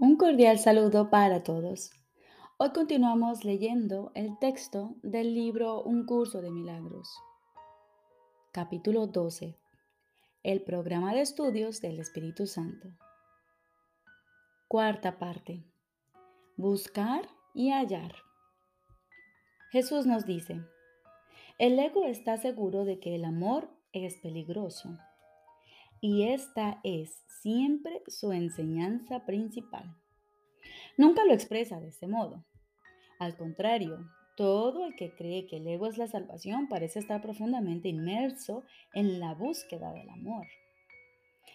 Un cordial saludo para todos. Hoy continuamos leyendo el texto del libro Un curso de milagros, capítulo 12, el programa de estudios del Espíritu Santo. Cuarta parte. Buscar y hallar. Jesús nos dice, el ego está seguro de que el amor es peligroso y esta es siempre su enseñanza principal. Nunca lo expresa de este modo. Al contrario, todo el que cree que el ego es la salvación parece estar profundamente inmerso en la búsqueda del amor.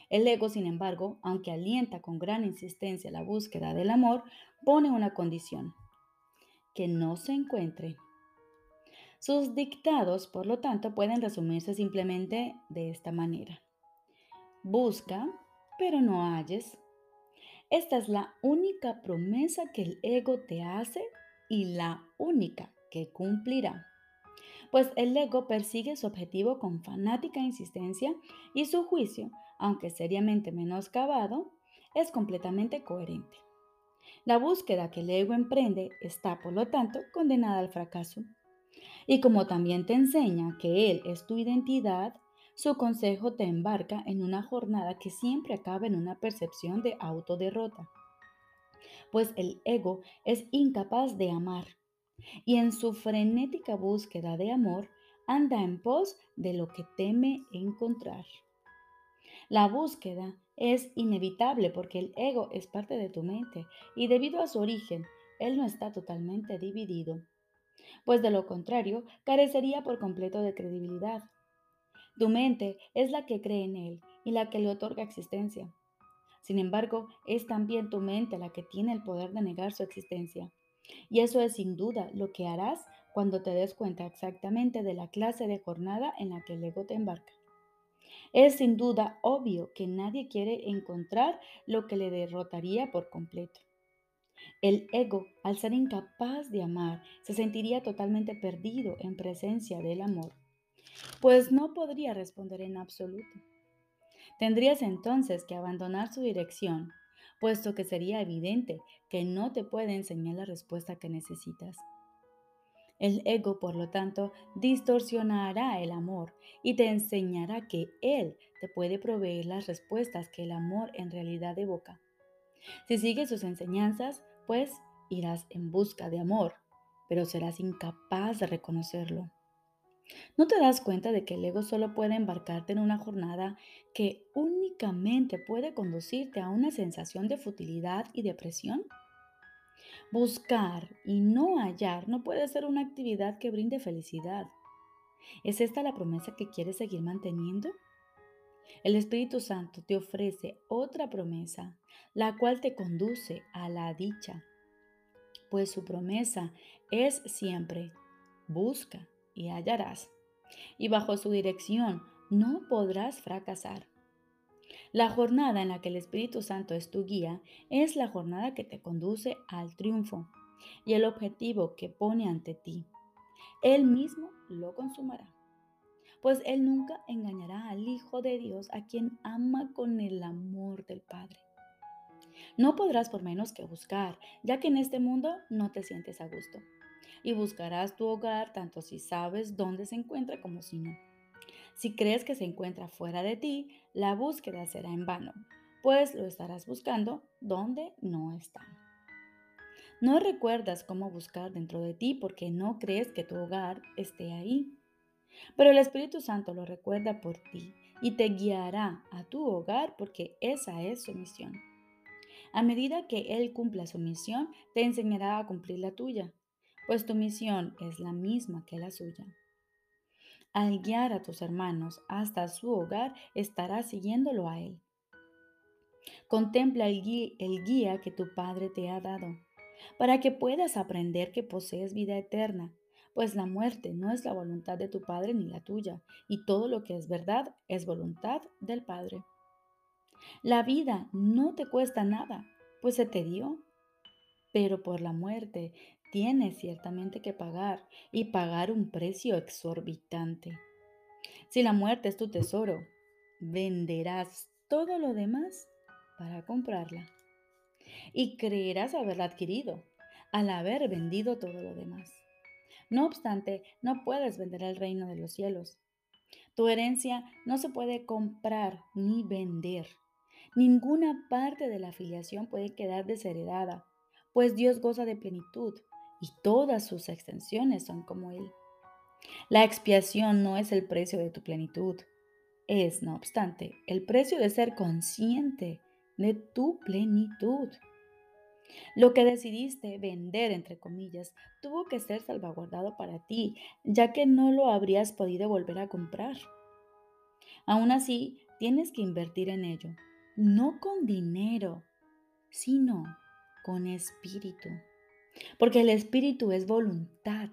El ego, sin embargo, aunque alienta con gran insistencia la búsqueda del amor, pone una condición, que no se encuentre. Sus dictados, por lo tanto, pueden resumirse simplemente de esta manera. Busca, pero no halles. Esta es la única promesa que el ego te hace y la única que cumplirá. Pues el ego persigue su objetivo con fanática insistencia y su juicio, aunque seriamente menoscabado, es completamente coherente. La búsqueda que el ego emprende está, por lo tanto, condenada al fracaso. Y como también te enseña que él es tu identidad, su consejo te embarca en una jornada que siempre acaba en una percepción de autoderrota, pues el ego es incapaz de amar y en su frenética búsqueda de amor anda en pos de lo que teme encontrar. La búsqueda es inevitable porque el ego es parte de tu mente y debido a su origen, él no está totalmente dividido, pues de lo contrario carecería por completo de credibilidad. Tu mente es la que cree en Él y la que le otorga existencia. Sin embargo, es también tu mente la que tiene el poder de negar su existencia. Y eso es sin duda lo que harás cuando te des cuenta exactamente de la clase de jornada en la que el ego te embarca. Es sin duda obvio que nadie quiere encontrar lo que le derrotaría por completo. El ego, al ser incapaz de amar, se sentiría totalmente perdido en presencia del amor pues no podría responder en absoluto. Tendrías entonces que abandonar su dirección, puesto que sería evidente que no te puede enseñar la respuesta que necesitas. El ego, por lo tanto, distorsionará el amor y te enseñará que él te puede proveer las respuestas que el amor en realidad evoca. Si sigues sus enseñanzas, pues irás en busca de amor, pero serás incapaz de reconocerlo. ¿No te das cuenta de que el ego solo puede embarcarte en una jornada que únicamente puede conducirte a una sensación de futilidad y depresión? Buscar y no hallar no puede ser una actividad que brinde felicidad. ¿Es esta la promesa que quieres seguir manteniendo? El Espíritu Santo te ofrece otra promesa, la cual te conduce a la dicha, pues su promesa es siempre, busca y hallarás, y bajo su dirección no podrás fracasar. La jornada en la que el Espíritu Santo es tu guía es la jornada que te conduce al triunfo y el objetivo que pone ante ti. Él mismo lo consumará, pues Él nunca engañará al Hijo de Dios a quien ama con el amor del Padre. No podrás por menos que buscar, ya que en este mundo no te sientes a gusto y buscarás tu hogar tanto si sabes dónde se encuentra como si no. Si crees que se encuentra fuera de ti, la búsqueda será en vano, pues lo estarás buscando donde no está. No recuerdas cómo buscar dentro de ti porque no crees que tu hogar esté ahí. Pero el Espíritu Santo lo recuerda por ti y te guiará a tu hogar porque esa es su misión. A medida que Él cumpla su misión, te enseñará a cumplir la tuya pues tu misión es la misma que la suya. Al guiar a tus hermanos hasta su hogar, estarás siguiéndolo a Él. Contempla el guía, que tu Padre te ha dado, para que puedas aprender que posees vida eterna, pues la muerte no es la voluntad de tu Padre ni la tuya, y todo lo que es verdad es voluntad del Padre. La vida no te cuesta nada, pues se te dio, pero por la muerte tienes ciertamente que pagar y pagar un precio exorbitante. Si la muerte es tu tesoro, venderás todo lo demás para comprarla. y creerás haberla adquirido al haber vendido todo lo demás. No obstante, no puedes vender el reino de los cielos. Tu herencia no se puede comprar ni vender. Ninguna parte de la afiliación puede quedar desheredada, pues Dios goza de plenitud y todas sus extensiones son como Él. La expiación no es el precio de tu plenitud, es, no obstante, el precio de ser consciente de tu plenitud. Lo que decidiste vender, entre comillas, tuvo que ser salvaguardado para ti, ya que no lo habrías podido volver a comprar. Aún así, tienes que invertir en ello, no con dinero, sino con espíritu. Porque el espíritu es voluntad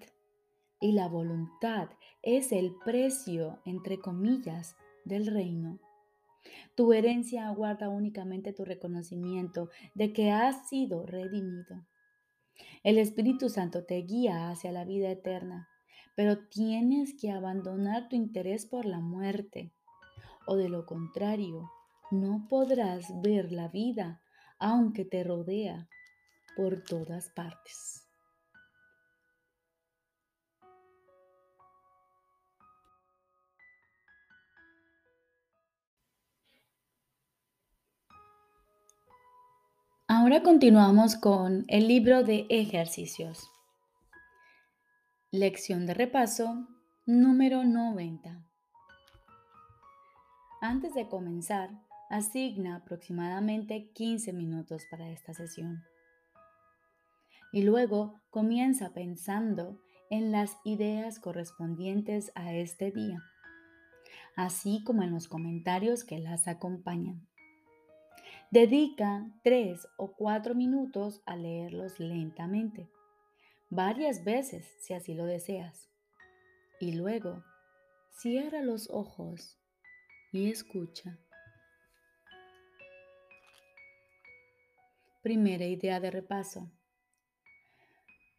y la voluntad es el precio, entre comillas, del reino. Tu herencia aguarda únicamente tu reconocimiento de que has sido redimido. El Espíritu Santo te guía hacia la vida eterna, pero tienes que abandonar tu interés por la muerte, o de lo contrario, no podrás ver la vida aunque te rodea por todas partes. Ahora continuamos con el libro de ejercicios. Lección de repaso número 90. Antes de comenzar, asigna aproximadamente 15 minutos para esta sesión. Y luego comienza pensando en las ideas correspondientes a este día, así como en los comentarios que las acompañan. Dedica tres o cuatro minutos a leerlos lentamente, varias veces si así lo deseas. Y luego, cierra los ojos y escucha. Primera idea de repaso.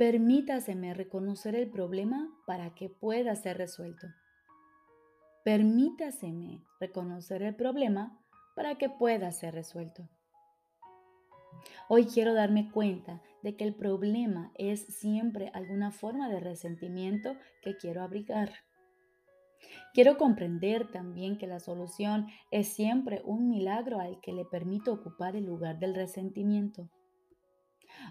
Permítaseme reconocer el problema para que pueda ser resuelto. Permítaseme reconocer el problema para que pueda ser resuelto. Hoy quiero darme cuenta de que el problema es siempre alguna forma de resentimiento que quiero abrigar. Quiero comprender también que la solución es siempre un milagro al que le permito ocupar el lugar del resentimiento.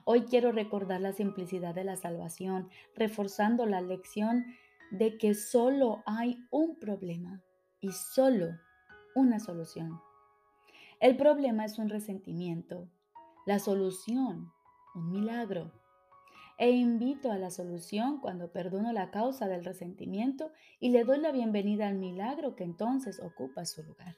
Hoy quiero recordar la simplicidad de la salvación, reforzando la lección de que solo hay un problema y solo una solución. El problema es un resentimiento, la solución, un milagro. E invito a la solución cuando perdono la causa del resentimiento y le doy la bienvenida al milagro que entonces ocupa su lugar.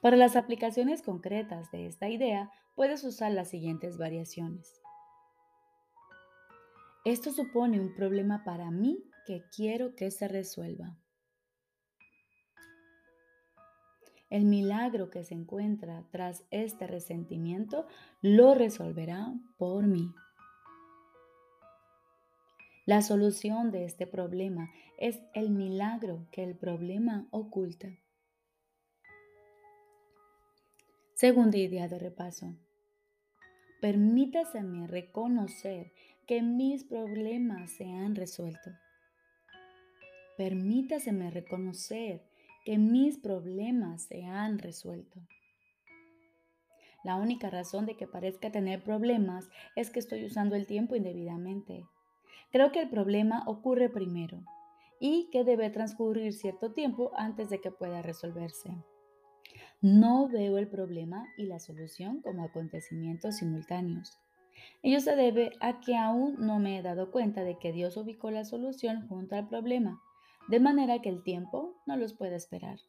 Para las aplicaciones concretas de esta idea, puedes usar las siguientes variaciones. Esto supone un problema para mí que quiero que se resuelva. El milagro que se encuentra tras este resentimiento lo resolverá por mí. La solución de este problema es el milagro que el problema oculta. Segunda idea de repaso. Permítaseme reconocer que mis problemas se han resuelto. Permítaseme reconocer que mis problemas se han resuelto. La única razón de que parezca tener problemas es que estoy usando el tiempo indebidamente. Creo que el problema ocurre primero y que debe transcurrir cierto tiempo antes de que pueda resolverse. No veo el problema y la solución como acontecimientos simultáneos. Ello se debe a que aún no me he dado cuenta de que Dios ubicó la solución junto al problema de manera que el tiempo no los puede esperar.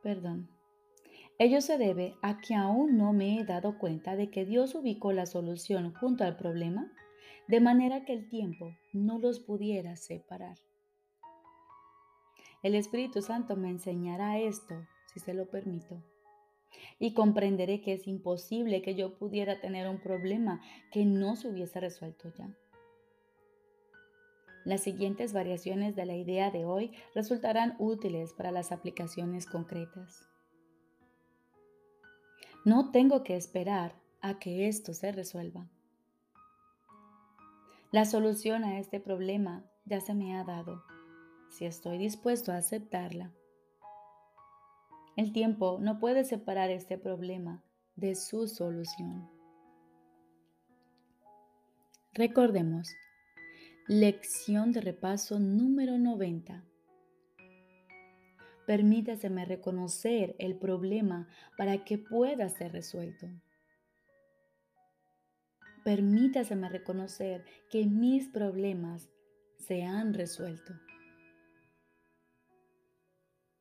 Perdón. Ello se debe a que aún no me he dado cuenta de que Dios ubicó la solución junto al problema, de manera que el tiempo no los pudiera separar. El Espíritu Santo me enseñará esto, si se lo permito, y comprenderé que es imposible que yo pudiera tener un problema que no se hubiese resuelto ya. Las siguientes variaciones de la idea de hoy resultarán útiles para las aplicaciones concretas. No tengo que esperar a que esto se resuelva. La solución a este problema ya se me ha dado, si estoy dispuesto a aceptarla. El tiempo no puede separar este problema de su solución. Recordemos, lección de repaso número 90. Permítaseme reconocer el problema para que pueda ser resuelto. Permítaseme reconocer que mis problemas se han resuelto.